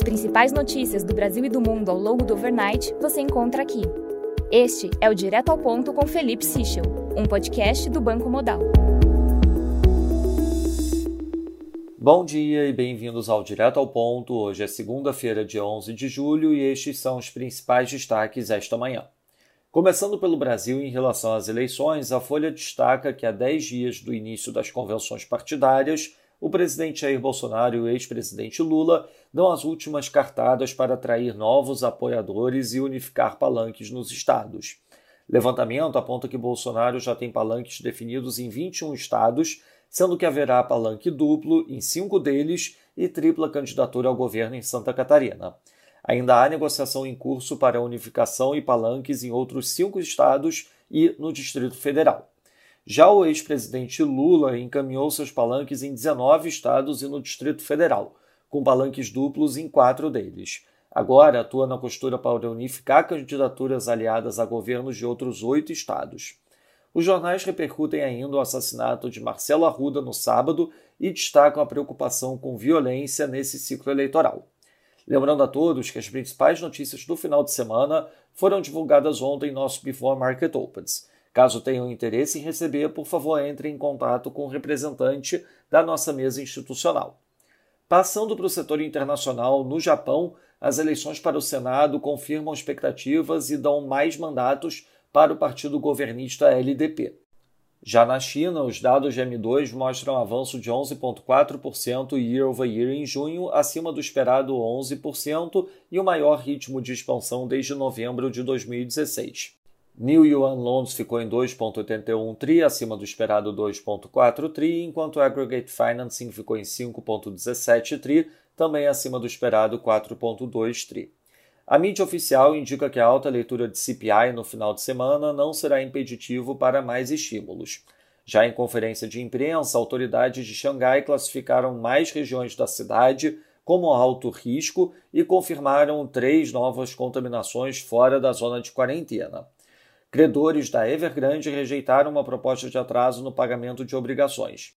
As principais notícias do Brasil e do mundo ao longo do overnight você encontra aqui. Este é o Direto ao Ponto com Felipe Sichel, um podcast do Banco Modal. Bom dia e bem-vindos ao Direto ao Ponto. Hoje é segunda-feira, dia 11 de julho, e estes são os principais destaques esta manhã. Começando pelo Brasil, em relação às eleições, a Folha destaca que há 10 dias do início das convenções partidárias, o presidente Jair Bolsonaro e o ex-presidente Lula dão as últimas cartadas para atrair novos apoiadores e unificar palanques nos estados. Levantamento aponta que Bolsonaro já tem palanques definidos em 21 estados sendo que haverá palanque duplo em cinco deles e tripla candidatura ao governo em Santa Catarina. Ainda há negociação em curso para unificação e palanques em outros cinco estados e no Distrito Federal. Já o ex-presidente Lula encaminhou seus palanques em 19 estados e no Distrito Federal, com palanques duplos em quatro deles. Agora atua na costura para unificar candidaturas aliadas a governos de outros oito estados. Os jornais repercutem ainda o assassinato de Marcelo Arruda no sábado e destacam a preocupação com violência nesse ciclo eleitoral. Lembrando a todos que as principais notícias do final de semana foram divulgadas ontem em nosso Before Market Opens. Caso tenham interesse em receber, por favor, entre em contato com o representante da nossa mesa institucional. Passando para o setor internacional, no Japão, as eleições para o Senado confirmam expectativas e dão mais mandatos para o partido governista LDP. Já na China, os dados de M2 mostram avanço de 11,4% year over year em junho, acima do esperado 11% e o maior ritmo de expansão desde novembro de 2016. New Yuan Loans ficou em 2,81 tri, acima do esperado 2,4 tri, enquanto Aggregate Financing ficou em 5,17 tri, também acima do esperado 4,2 tri. A mídia oficial indica que a alta leitura de CPI no final de semana não será impeditivo para mais estímulos. Já em conferência de imprensa, autoridades de Xangai classificaram mais regiões da cidade como alto risco e confirmaram três novas contaminações fora da zona de quarentena. Credores da Evergrande rejeitaram uma proposta de atraso no pagamento de obrigações.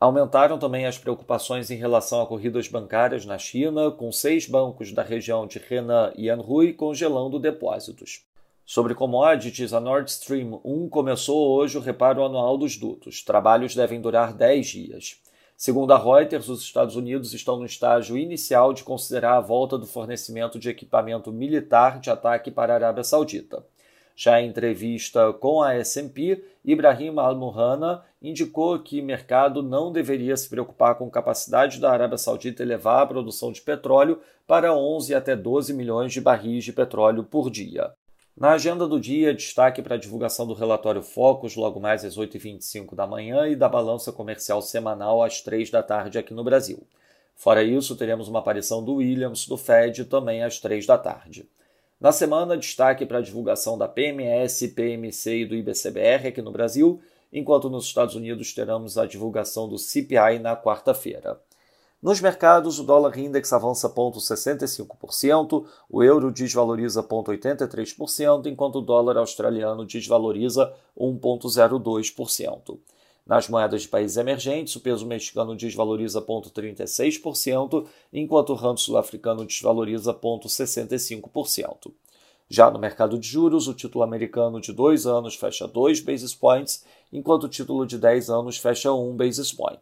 Aumentaram também as preocupações em relação a corridas bancárias na China, com seis bancos da região de Henan e Anhui congelando depósitos. Sobre commodities, a Nord Stream 1 começou hoje o reparo anual dos dutos. Trabalhos devem durar 10 dias. Segundo a Reuters, os Estados Unidos estão no estágio inicial de considerar a volta do fornecimento de equipamento militar de ataque para a Arábia Saudita. Já em entrevista com a S&P, Ibrahim Al-Muhanna indicou que o mercado não deveria se preocupar com a capacidade da Arábia Saudita elevar a produção de petróleo para 11 até 12 milhões de barris de petróleo por dia. Na agenda do dia, destaque para a divulgação do relatório Focus logo mais às 8h25 da manhã e da balança comercial semanal às 3 da tarde aqui no Brasil. Fora isso, teremos uma aparição do Williams, do Fed, também às 3 da tarde. Na semana, destaque para a divulgação da PMS, PMC e do IBCBR aqui no Brasil, enquanto nos Estados Unidos teremos a divulgação do CPI na quarta-feira. Nos mercados, o dólar index avança 0,65%, o euro desvaloriza 0,83%, enquanto o dólar australiano desvaloriza 1,02%. Nas moedas de países emergentes, o peso mexicano desvaloriza 0,36%, enquanto o ramo sul-africano desvaloriza 0,65%. Já no mercado de juros, o título americano de 2 anos fecha 2 basis points, enquanto o título de 10 anos fecha 1 basis point.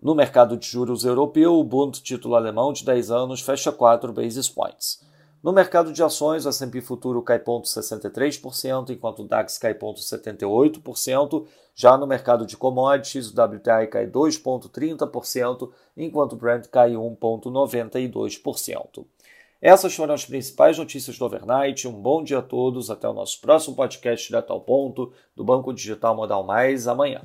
No mercado de juros europeu, o Bund título alemão de 10 anos fecha 4 basis points. No mercado de ações, o S&P Futuro cai 0,63%, enquanto o DAX cai 0,78%. Já no mercado de commodities, o WTI cai 2,30%, enquanto o Brent cai 1,92%. Essas foram as principais notícias do overnight. Um bom dia a todos. Até o nosso próximo podcast direto ao ponto do Banco Digital Modal Mais amanhã.